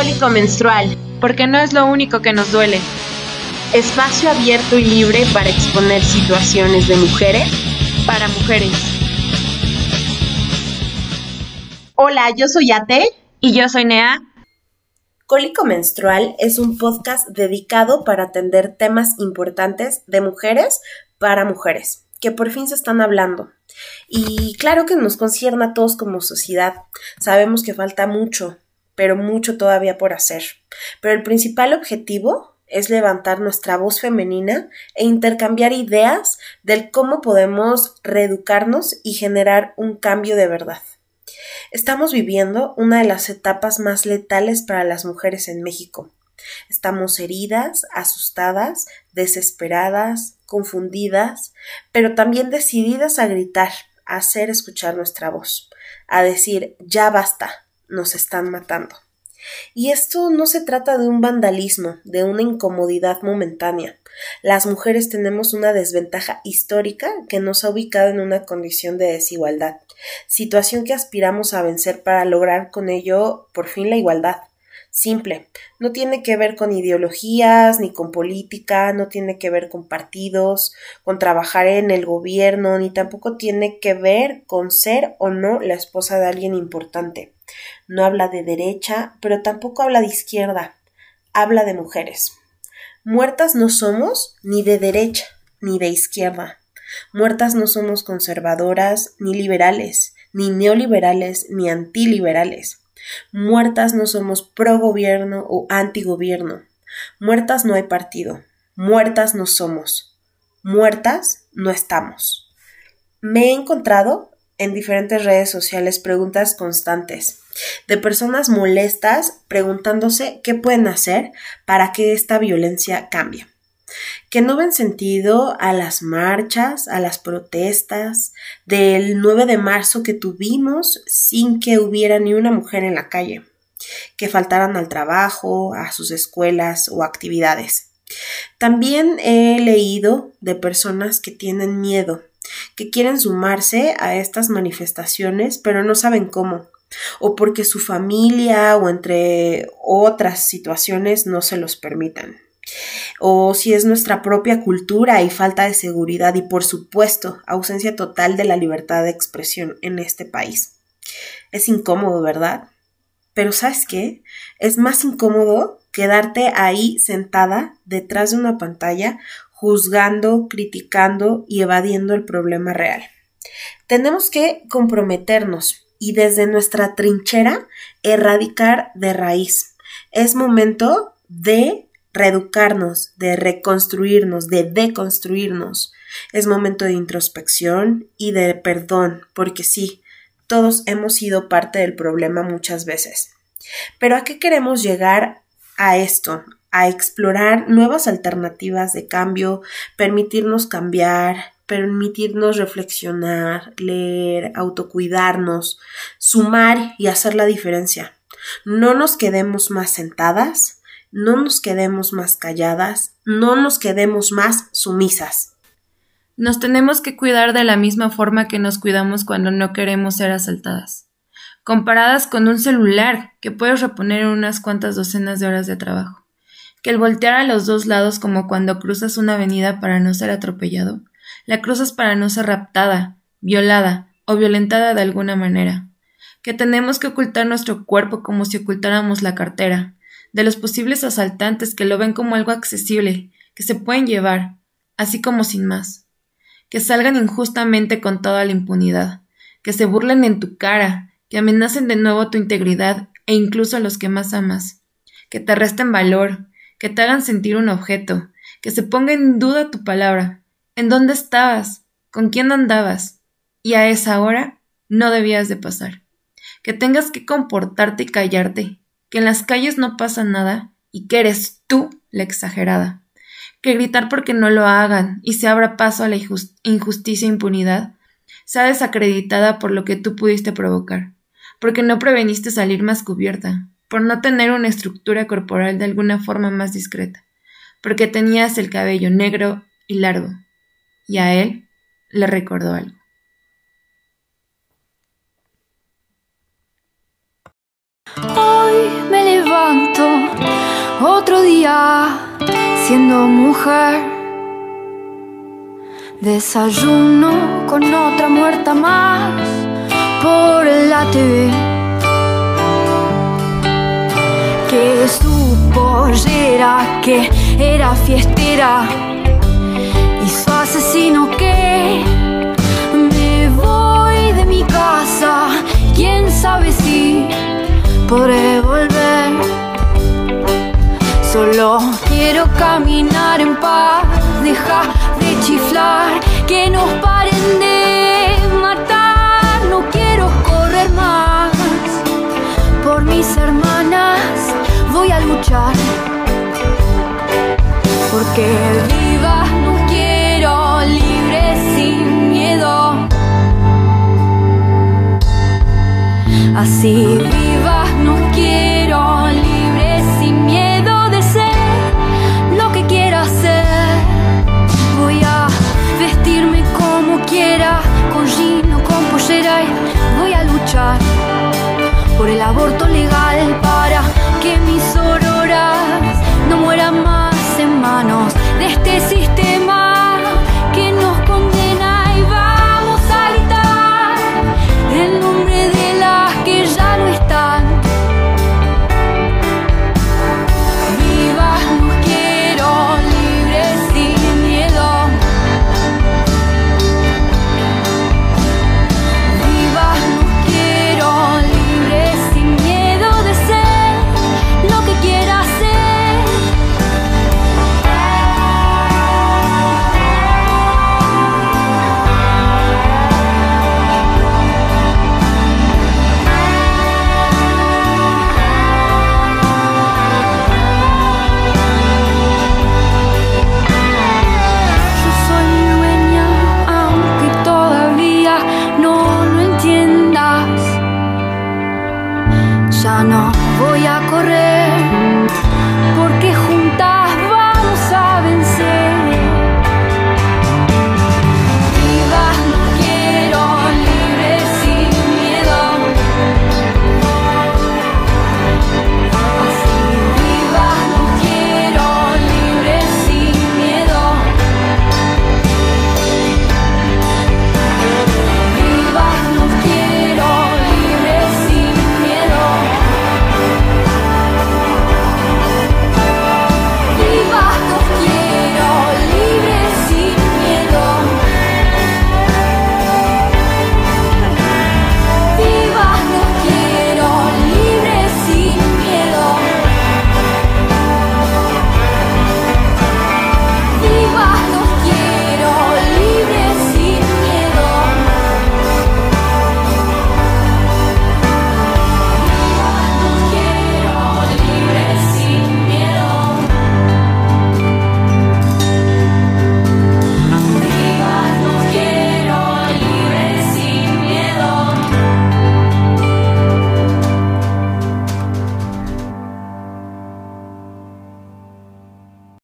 Cólico menstrual, porque no es lo único que nos duele. Espacio abierto y libre para exponer situaciones de mujeres para mujeres. Hola, yo soy Ate. Y yo soy Nea. Cólico Menstrual es un podcast dedicado para atender temas importantes de mujeres para mujeres, que por fin se están hablando. Y claro que nos concierne a todos como sociedad. Sabemos que falta mucho, pero mucho todavía por hacer. Pero el principal objetivo es levantar nuestra voz femenina e intercambiar ideas del cómo podemos reeducarnos y generar un cambio de verdad. Estamos viviendo una de las etapas más letales para las mujeres en México. Estamos heridas, asustadas, desesperadas, confundidas, pero también decididas a gritar, a hacer escuchar nuestra voz, a decir ya basta, nos están matando. Y esto no se trata de un vandalismo, de una incomodidad momentánea. Las mujeres tenemos una desventaja histórica que nos ha ubicado en una condición de desigualdad, situación que aspiramos a vencer para lograr con ello por fin la igualdad. Simple, no tiene que ver con ideologías ni con política, no tiene que ver con partidos, con trabajar en el gobierno, ni tampoco tiene que ver con ser o no la esposa de alguien importante. No habla de derecha, pero tampoco habla de izquierda, habla de mujeres. Muertas no somos ni de derecha ni de izquierda. Muertas no somos conservadoras, ni liberales, ni neoliberales, ni antiliberales. Muertas no somos pro gobierno o antigobierno. Muertas no hay partido. Muertas no somos. Muertas no estamos. Me he encontrado en diferentes redes sociales preguntas constantes de personas molestas preguntándose qué pueden hacer para que esta violencia cambie que no ven sentido a las marchas, a las protestas del 9 de marzo que tuvimos sin que hubiera ni una mujer en la calle, que faltaran al trabajo, a sus escuelas o actividades. También he leído de personas que tienen miedo, que quieren sumarse a estas manifestaciones, pero no saben cómo, o porque su familia o entre otras situaciones no se los permitan o si es nuestra propia cultura y falta de seguridad y por supuesto ausencia total de la libertad de expresión en este país. Es incómodo, ¿verdad? Pero ¿sabes qué? Es más incómodo quedarte ahí sentada detrás de una pantalla juzgando, criticando y evadiendo el problema real. Tenemos que comprometernos y desde nuestra trinchera erradicar de raíz. Es momento de reeducarnos, de reconstruirnos, de deconstruirnos. Es momento de introspección y de perdón, porque sí, todos hemos sido parte del problema muchas veces. Pero ¿a qué queremos llegar a esto? A explorar nuevas alternativas de cambio, permitirnos cambiar, permitirnos reflexionar, leer, autocuidarnos, sumar y hacer la diferencia. No nos quedemos más sentadas, no nos quedemos más calladas, no nos quedemos más sumisas. Nos tenemos que cuidar de la misma forma que nos cuidamos cuando no queremos ser asaltadas, comparadas con un celular que puedes reponer unas cuantas docenas de horas de trabajo, que el voltear a los dos lados como cuando cruzas una avenida para no ser atropellado, la cruzas para no ser raptada, violada o violentada de alguna manera, que tenemos que ocultar nuestro cuerpo como si ocultáramos la cartera, de los posibles asaltantes que lo ven como algo accesible, que se pueden llevar, así como sin más, que salgan injustamente con toda la impunidad, que se burlen en tu cara, que amenacen de nuevo tu integridad e incluso a los que más amas, que te resten valor, que te hagan sentir un objeto, que se ponga en duda tu palabra, en dónde estabas, con quién andabas, y a esa hora no debías de pasar, que tengas que comportarte y callarte, que en las calles no pasa nada y que eres tú la exagerada, que gritar porque no lo hagan y se abra paso a la injusticia e impunidad sea desacreditada por lo que tú pudiste provocar, porque no preveniste salir más cubierta, por no tener una estructura corporal de alguna forma más discreta, porque tenías el cabello negro y largo, y a él le recordó algo. Hoy me levanto otro día siendo mujer. Desayuno con otra muerta más por la TV. Que su pollera, que era fiestera, y su asesino que me voy de mi casa. Quién sabe si podré volver. Solo quiero caminar en paz, deja de chiflar, que nos Porque vivas no quiero, libre sin miedo. Así vivas no quiero, libre sin miedo de ser lo que quiera ser. Voy a vestirme como quiera, con jean o con pollera y voy a luchar por el aborto legal no voy a correr porque juntar